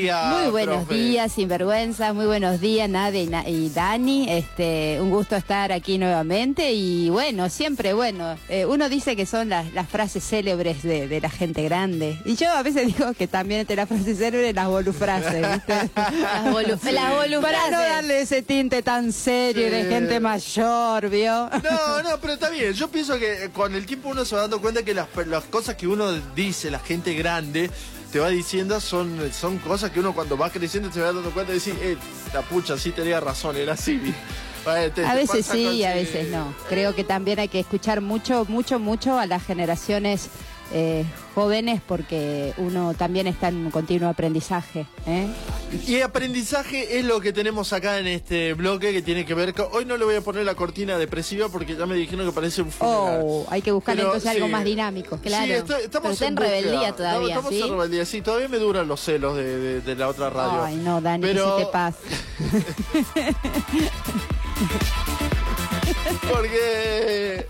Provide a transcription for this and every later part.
Muy buenos días, sinvergüenza, muy buenos días, Nadia y, Dani. Este, un gusto estar aquí nuevamente y bueno, siempre bueno. Eh, uno dice que son las, frases célebres de, la gente grande y yo a veces digo que también entre las frases célebres las bolufrases, ¿viste? las, bolu Para no darle ese tinte tan serio de gente mayor, ¿vio? No, no, pero está bien. Yo pienso que con el tiempo uno se va dando cuenta que las, las cosas que uno dice, la gente grande te va diciendo son, son cosas que uno cuando va creciendo se va dando cuenta y decir, eh, la pucha, sí tenía razón, era así. a veces sí y a veces no. Creo que también hay que escuchar mucho, mucho, mucho a las generaciones eh, jóvenes porque uno también está en un continuo aprendizaje. ¿eh? Y aprendizaje es lo que tenemos acá en este bloque que tiene que ver con... Hoy no le voy a poner la cortina depresiva porque ya me dijeron que parece un funeral. Oh, hay que buscar entonces algo más dinámico, claro. Sí, estamos en, rebeldía todavía, Estamos en rebeldía, sí. Todavía me duran los celos de, la otra radio. Ay, no, Dani, Pero... te pasa? porque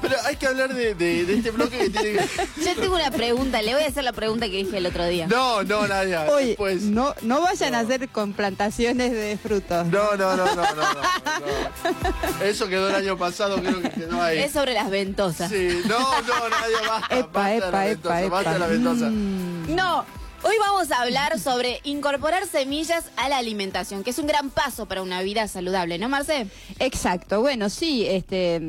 pero, hay que hablar de, este bloque que tiene Yo tengo una pregunta, le voy a hacer la pregunta que dije el otro día. No, no, Nadia. Oye, no, no vayan a hacer con plantaciones de frutos. No, no, no, no, no, Eso quedó el año pasado, creo que quedó ahí. Es sobre las ventosas. Sí, no, no, Nadia, basta. Epa, basta epa, la ventosa, epa, basta la ventosa. Mm. No, Hoy vamos a hablar sobre incorporar semillas a la alimentación, que es un gran paso para una vida saludable, ¿no, Marce? Exacto. Bueno, sí, este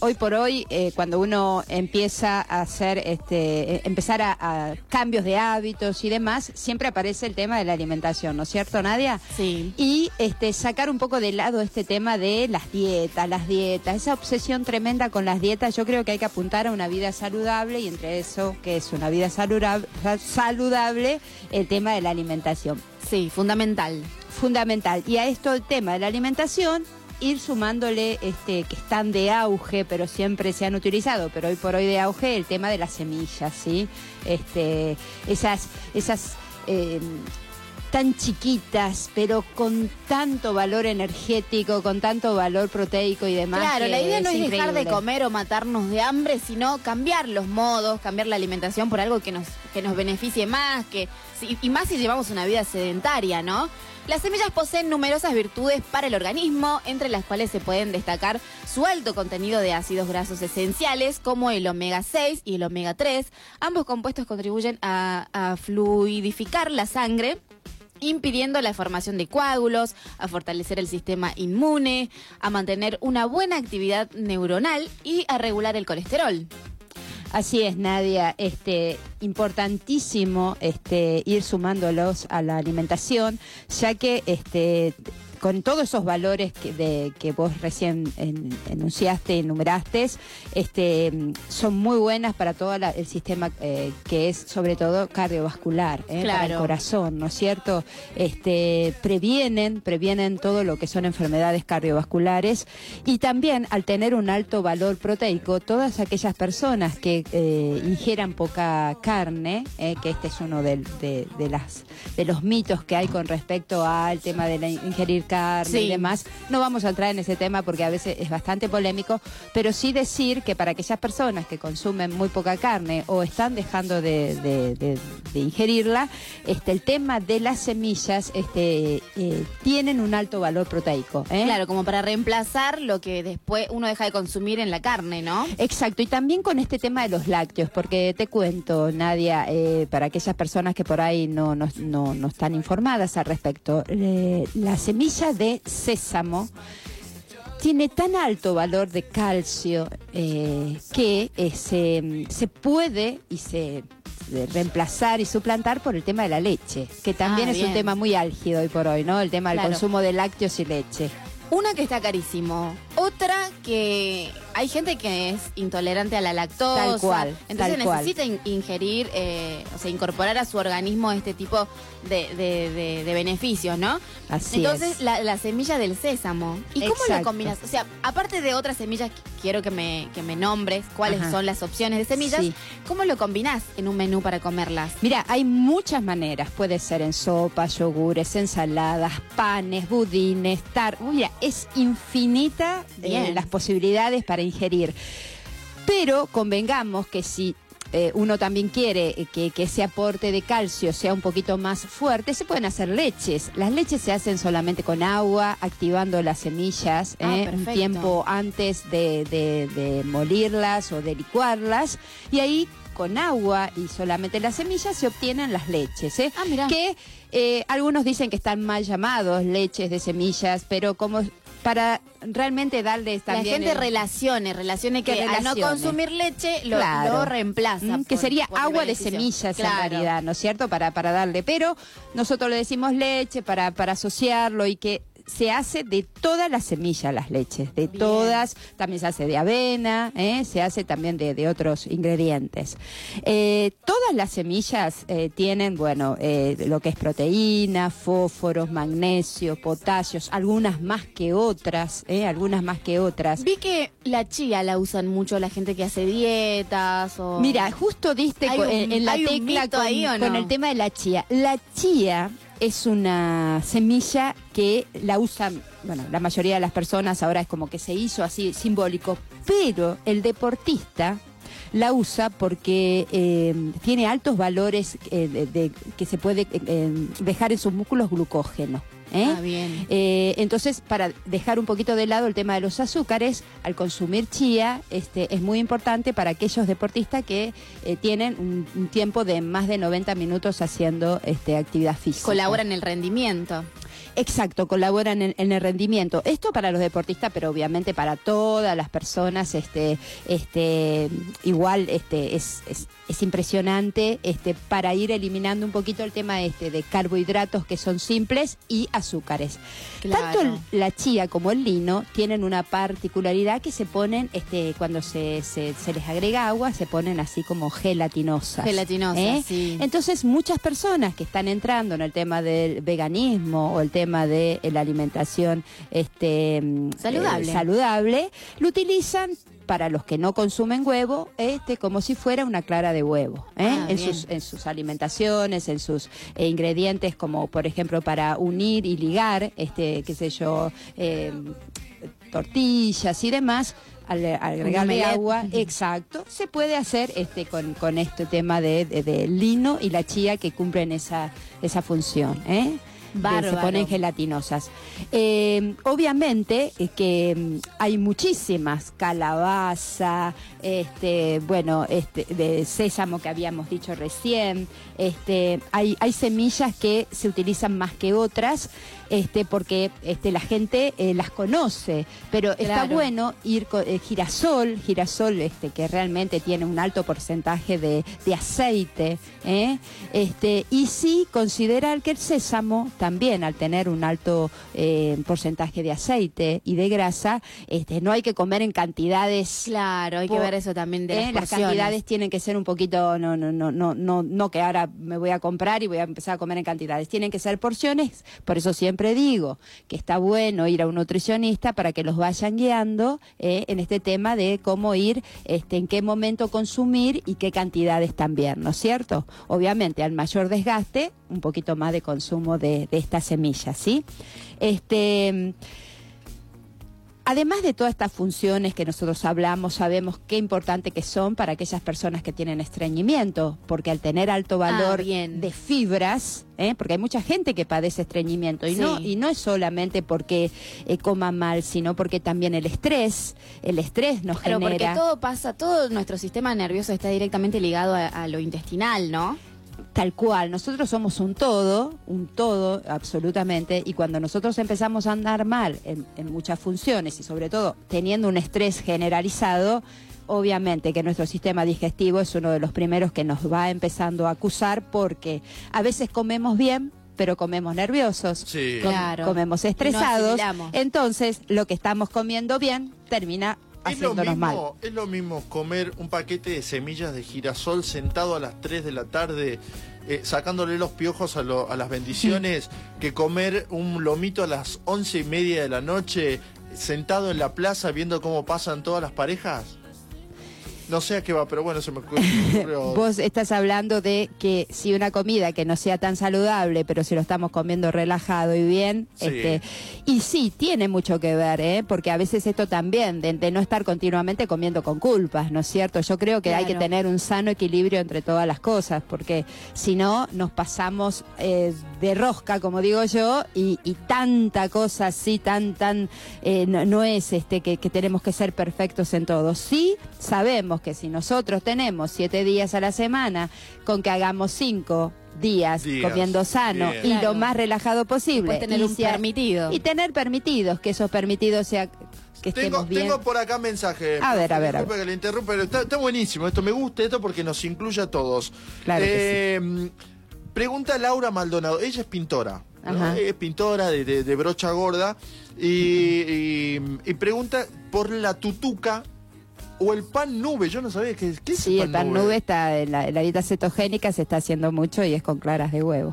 hoy por hoy, eh, cuando uno empieza a hacer, este, eh, empezar a, cambios de hábitos y demás, siempre aparece el tema de la alimentación, ¿no es cierto, Nadia? Sí. Y este, sacar un poco de lado este tema de las dietas, las dietas, esa obsesión tremenda con las dietas, yo creo que hay que apuntar a una vida saludable y entre eso, que es una vida saludable, saludable el tema de la alimentación. Sí, fundamental. Fundamental. Y a esto el tema de la alimentación ir sumándole este que están de auge, pero siempre se han utilizado, pero hoy por hoy de auge el tema de las semillas, ¿sí? Este, esas, esas em, tan chiquitas, pero con tanto valor energético, con tanto valor proteico y demás. Claro, la idea no es dejar de comer o matarnos de hambre, sino cambiar los modos, cambiar la alimentación por algo que nos, que nos beneficie más, que y más si llevamos una vida sedentaria, ¿no? Las semillas poseen numerosas virtudes para el organismo, entre las cuales se pueden destacar su alto contenido de ácidos grasos esenciales, como el omega 6 y el omega 3. Ambos compuestos contribuyen a, fluidificar la sangre impidiendo la formación de coágulos, a fortalecer el sistema inmune, a mantener una buena actividad neuronal y a regular el colesterol. Así es, Nadia. Este, importantísimo este, ir sumándolos a la alimentación, ya que este, con todos esos valores que, de, que vos recién enunciaste, enumeraste, este, son muy buenas para todo el sistema eh, que es sobre todo cardiovascular, eh, para el corazón, ¿no es cierto? Este, previenen, previenen todo lo que son enfermedades cardiovasculares y también al tener un alto valor proteico, todas aquellas personas que eh, ingieran poca carne, que este es uno de, de, las, de los mitos que hay con respecto al tema de la ingerir carne y demás. No vamos a entrar en ese tema porque a veces es bastante polémico, pero sí decir que para aquellas personas que consumen muy poca carne o están dejando de, ingerirla, este, el tema de las semillas este, eh, tienen un alto valor proteico. ¿eh? Claro, como para reemplazar lo que después uno deja de consumir en la carne, ¿no? Exacto, y también con este tema de los lácteos, porque te cuento, Nadia, eh, para aquellas personas que por ahí no, no, no, están informadas al respecto, la semilla de sésamo tiene tan alto valor de calcio eh, que eh, se, puede y se reemplazar y suplantar por el tema de la leche, que también ah, es un tema muy álgido hoy por hoy, ¿no? El tema del consumo de lácteos y leche. Una que está carísimo, otra que hay gente que es intolerante a la lactosa. Tal cual. Entonces necesita ingerir, eh, o sea, incorporar a su organismo este tipo de, beneficios, ¿no? Así Entonces, La, semilla del sésamo. ¿Y cómo la combinas? O sea, aparte de otras semillas, quiero que me, que me nombres cuáles son las opciones de semillas. ¿Cómo lo combinás en un menú para comerlas? Mira, hay muchas maneras. Puede ser en sopa, yogures, ensaladas, panes, budines, tar. Mira, es infinita eh, las posibilidades para ingerir. Pero convengamos que si eh, uno también quiere eh, que, ese aporte de calcio sea un poquito más fuerte, se pueden hacer leches. Las leches se hacen solamente con agua, activando las semillas ah, eh, un tiempo antes de, de molirlas o de licuarlas. Y ahí con agua y solamente las semillas se obtienen las leches. ¿eh? Ah, que eh, algunos dicen que están mal llamados leches de semillas, pero como para realmente darles también... La gente relacione, relacione que, al no consumir leche lo, reemplaza. Mm, que sería agua de semillas en realidad, ¿no es cierto? Para, para darle. Pero nosotros le decimos leche para, para asociarlo y que se hace de todas las semillas las leches, de todas, también se hace de avena, ¿eh? se hace también de, otros ingredientes. Eh, todas las semillas eh, tienen, bueno, lo que es proteína, fósforos, magnesio, potasios, algunas más que otras, algunas más que otras. Vi que la chía la usan mucho la gente que hace dietas o... Mira, justo diste en, la tecla con el tema de la chía. La chía es una semilla que la usan, bueno, la mayoría de las personas ahora es como que se hizo así simbólico, pero el deportista la usa porque eh, tiene altos valores eh, de, que se puede eh, dejar en sus músculos glucógeno. ¿Eh? Ah, bien. Eh, entonces, para dejar un poquito de lado el tema de los azúcares, al consumir chía este, es muy importante para aquellos deportistas que eh, tienen un, tiempo de más de 90 minutos haciendo este, actividad física. Colabora en el rendimiento. Exacto, colaboran en, el rendimiento. Esto para los deportistas, pero obviamente para todas las personas, este, este, igual, este, es, es, impresionante, este, para ir eliminando un poquito el tema este de carbohidratos que son simples y azúcares. Tanto la chía como el lino tienen una particularidad que se ponen, este, cuando se, se, les agrega agua, se ponen así como gelatinosas. Gelatinosas, ¿eh? sí. Entonces, muchas personas que están entrando en el tema del veganismo o el tema tema de eh, la alimentación este, mm, saludable. Eh, saludable, lo utilizan para los que no consumen huevo, este, como si fuera una clara de huevo, ¿eh? ah, en, sus, en sus alimentaciones, en sus ingredientes, como por ejemplo para unir y ligar, este, qué sé yo, tortillas y demás, al, agregarle agua, exacto, se puede hacer este con, con este tema de, de, lino y la chía que cumplen esa, esa función. ¿eh? Se ponen gelatinosas. Eh, obviamente eh, que mm, hay muchísimas, calabaza, este, bueno, este, de sésamo que habíamos dicho recién, este, hay, hay semillas que se utilizan más que otras este, porque este, la gente eh, las conoce, pero está bueno ir con eh, girasol, girasol este, que realmente tiene un alto porcentaje de, aceite, ¿eh? este, y sí considerar que el sésamo también al tener un alto porcentaje de aceite y de grasa, este, no hay que comer en cantidades. Claro, hay que ver eso también de las, las cantidades tienen que ser un poquito, no, no, no, no, no, no que ahora me voy a comprar y voy a empezar a comer en cantidades, tienen que ser porciones, por eso siempre siempre digo que está bueno ir a un nutricionista para que los vayan guiando eh, en este tema de cómo ir, este, en qué momento consumir y qué cantidades también, ¿no es cierto? Obviamente, al mayor desgaste, un poquito más de consumo de, de estas semillas, ¿sí? Este. Además de todas estas funciones que nosotros hablamos, sabemos qué importante que son para aquellas personas que tienen estreñimiento, porque al tener alto ah, valor de fibras, ¿eh? porque hay mucha gente que padece estreñimiento y no y no es solamente porque eh, coma mal, sino porque también el estrés, el estrés nos Pero genera. porque todo pasa, todo nuestro sistema nervioso está directamente ligado a lo intestinal, ¿no? Tal cual, nosotros somos un todo, un todo absolutamente, y cuando nosotros empezamos a andar mal en, muchas funciones y sobre todo teniendo un estrés generalizado, obviamente que nuestro sistema digestivo es uno de los primeros que nos va empezando a acusar porque a veces comemos bien, pero comemos nerviosos, claro. comemos estresados, entonces lo que estamos comiendo bien termina haciéndonos mal. Es lo mismo comer un paquete de semillas de girasol sentado a las 3 de la tarde eh, sacándole los piojos a, las bendiciones que comer un lomito a las once y media de la noche sentado en la plaza viendo cómo pasan todas las parejas? No sé a qué va, pero bueno, se me ocurrió. Vos estás hablando de que si una comida que no sea tan saludable, pero si lo estamos comiendo relajado y bien, este, y sí, tiene mucho que ver, ¿eh? porque a veces esto también, de, no estar continuamente comiendo con culpas, ¿no es cierto? Yo creo que hay que tener un sano equilibrio entre todas las cosas, porque si no, nos pasamos eh, de rosca, como digo yo, y, tanta cosa así, tan, tan, eh, no, es este que, que tenemos que ser perfectos en todo. Sí, sabemos que si nosotros tenemos siete días a la semana, con que hagamos cinco días, comiendo sano y lo más relajado posible. tener un permitido. Y tener permitidos, que esos permitidos sea que tengo, bien. tengo por acá mensaje. A ver, a ver. A que le interrumpa, pero está, buenísimo. Esto me gusta esto porque nos incluye a todos. Claro eh, Pregunta Laura Maldonado. Ella es pintora. Es pintora de, brocha gorda. y, pregunta por la tutuca o el pan nube, yo no sabía qué, qué es sí, el pan, nube? está en la, dieta cetogénica, se está haciendo mucho y es con claras de huevo.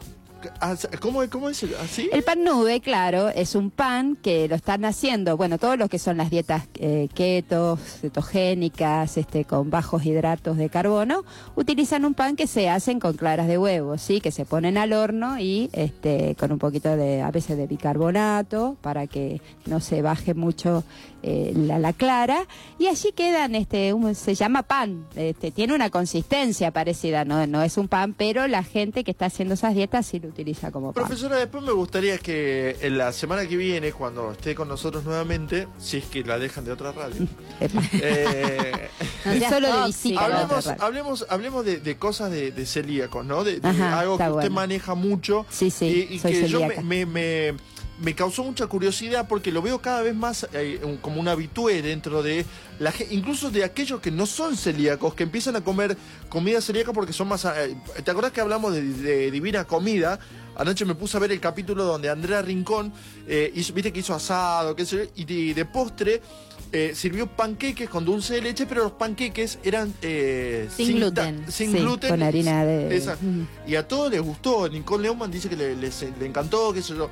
Ah, ¿Cómo, cómo es? ¿Así? El pan nube, claro, es un pan que lo están haciendo, bueno, todos los que son las dietas eh, keto, cetogénicas, este, con bajos hidratos de carbono, utilizan un pan que se hacen con claras de huevo, ¿sí? Que se ponen al horno y este, con un poquito de, a veces de bicarbonato, para que no se baje mucho eh, la, clara y allí quedan, este, se llama pan, este, tiene una consistencia parecida, no, no es un pan, pero la gente que está haciendo esas dietas sí lo utiliza como pan. Profesora, después me gustaría que en la semana que viene, cuando esté con nosotros nuevamente, si es que la dejan de otra radio, eh, solo de hablemos, hablemos, hablemos de, cosas de, celíacos, ¿no? De, algo que usted maneja mucho sí, sí, y, que yo me, me me causó mucha curiosidad porque lo veo cada vez más eh, como un habitué dentro de la incluso de aquellos que no son celíacos, que empiezan a comer comida celíaca porque son más... Eh, ¿Te acordás que hablamos de, Divina Comida? Anoche me puse a ver el capítulo donde Andrea Rincón, eh, hizo, viste que hizo asado, qué sé y de, postre sirvió panqueques con dulce de leche, pero los panqueques eran sin, gluten. Sin gluten. Con harina de... Y a todos les gustó. Nicole Leumann dice que le, le encantó, qué sé yo.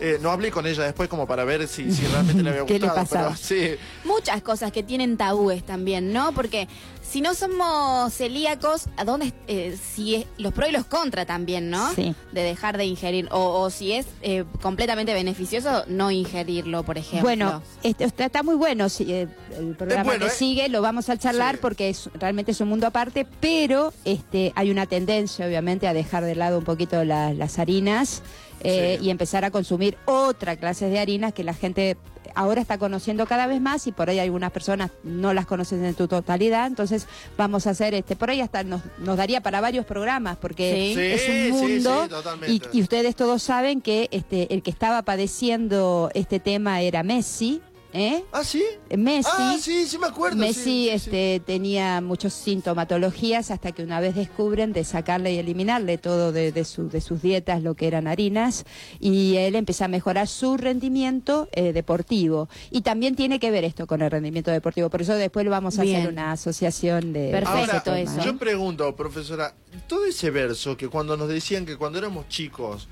Eh, no hablé con ella después como para ver si, realmente le había gustado. ¿Qué Muchas cosas que tienen tabúes también, ¿no? Porque si no somos celíacos, ¿a dónde eh, si es, los pros y los contra también, ¿no? Sí. De dejar de ingerir o, si es eh, completamente beneficioso no ingerirlo, por ejemplo. Bueno, este, está, muy bueno si, el programa que sigue lo vamos a charlar porque es realmente es un mundo aparte, pero este hay una tendencia obviamente a dejar de lado un poquito las harinas eh, y empezar a consumir otra clase de harinas que la gente ahora está conociendo cada vez más y por ahí algunas personas no las conocen en su totalidad, entonces vamos a hacer este, por ahí hasta nos, daría para varios programas porque es un mundo y, y, ustedes todos saben que este el que estaba padeciendo este tema era Messi, ¿Eh? ¿Ah, sí? Messi. Ah, sí, sí me acuerdo. Messi este, tenía muchas sintomatologías hasta que una vez descubren de sacarle y eliminarle todo de, de, de sus dietas, lo que eran harinas, y él empieza a mejorar su rendimiento eh, deportivo. Y también tiene que ver esto con el rendimiento deportivo. Por eso después lo vamos a hacer una asociación de... Perfecto, eso. Yo pregunto, profesora, todo ese verso que cuando nos decían que cuando éramos chicos,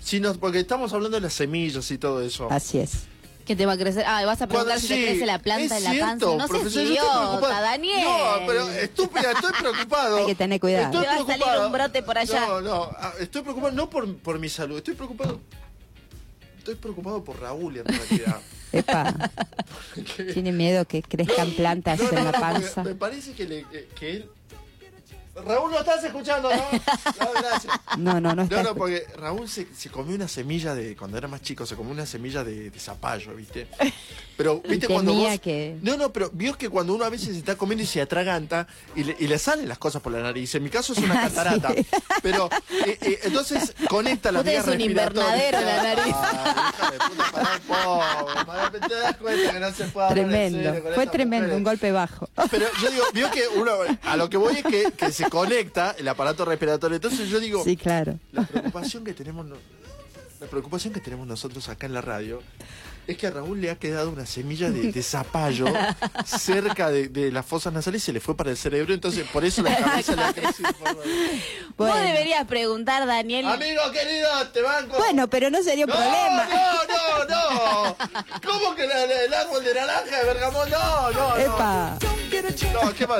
si nos, porque estamos hablando de las semillas y todo eso. Así es que te va a crecer. Ah, vas a preguntar si te crece la planta en la panza. No seas idiota, Daniel. No, pero estúpida, estoy preocupado. Hay que tener cuidado. Estoy te va a salir un brote por allá. No, no, ah, estoy preocupado no por, por mi salud, estoy preocupado. Estoy preocupado por Raúl en realidad. Epa. Tiene miedo que crezcan plantas en la panza. Me parece que, le, que él Raúl, ¿no estás escuchando, no? No, gracias. No, no, no está. No, no, porque Raúl se, se, comió una semilla de, cuando era más chico, se comió una semilla de, de zapallo, ¿viste? Pero, ¿viste? Cuando vos... que... No, no, pero vio que cuando uno a veces se está comiendo y se atraganta y le, y le salen las cosas por la nariz. En mi caso es una catarata. Pero, eh, eh, entonces, conecta la vía un invernadero la nariz. ¿Te das cuenta que no se puede Tremendo. Fue tremendo, un golpe bajo. Pero yo digo, vio que uno, a lo que voy es que, que se conecta el aparato respiratorio. Entonces yo digo, sí, claro. la preocupación que tenemos la preocupación que tenemos nosotros acá en la radio es que a Raúl le ha quedado una semilla de, zapallo cerca de, las fosas nasales y se le fue para el cerebro, entonces por eso la cabeza le ha crecido. Vos deberías preguntar, Daniel. Amigo querido, te banco. Bueno, pero no sería un problema. No, no, no. ¿Cómo que el árbol de naranja de Bergamón? No, no, no. Epa. No, qué más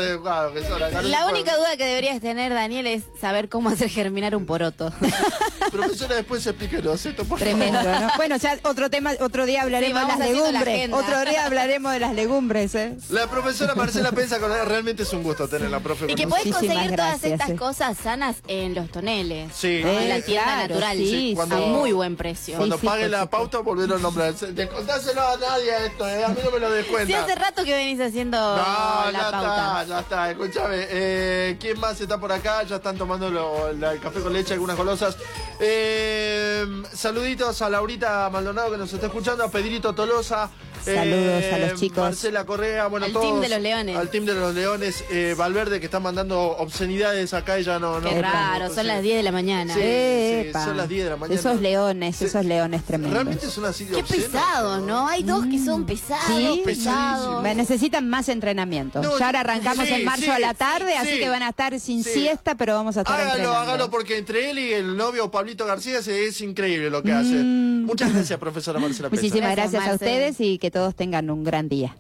que son no La única duda que deberías tener, Daniel, es saber cómo hacer germinar un poroto. Profesora, después explíquenos esto, por favor. Tremendo, ¿no? Bueno, ya otro tema, otro día hablaremos Sí, de las la legumbres. agenda. Otro día hablaremos de las legumbres, ¿eh? La profesora Marcela Pensa, con realmente es un gusto tenerla, profe. Y que Muchísimas conseguir todas gracias, estas sí. cosas sanas en los toneles. Sí. En la Eh, tienda claro, natural. sí, cuando- A muy buen precio. Cuando pague la pauta, volvieron a nombrar. Descontáselo a nadie esto, eh, a mí no me lo descuenta. Sí, hace rato que venís haciendo No, la ya pauta. está, ya está. Escúchame, eh, ¿quién más está por acá? Ya están tomando lo- la- el café con leche, algunas golosas. Eh, saluditos a Laurita Maldonado que nos está escuchando, a Pedrito Tolosa. Eh, Saludos a los chicos. Marcela Correa, bueno, Al todos. team de los Leones. Al team de los Leones. eh, Valverde que está mandando obscenidades acá y ya no. Qué no- raro, no- son las 10 de la mañana. Sí. Epa. son las 10 de la mañana. Esos leones, Sí. esos leones tremendos. Realmente es una así de Qué obsceno. pesado, ¿no? Hay dos que son pesados, Sí. pesados. Va, Necesitan más entrenamiento. No, ya ahora arrancamos sí, en marzo sí, a la tarde, sí, así sí. que van a estar sin Sí. siesta, pero vamos a estar Hágalo, entrenando. hágalo, porque entre él y el novio Pablito García se- es increíble lo que hace. Mm. Muchas gracias, profesora Marcela Pesa. Muchísimas Gracias, a ustedes y que todos tengan un gran día.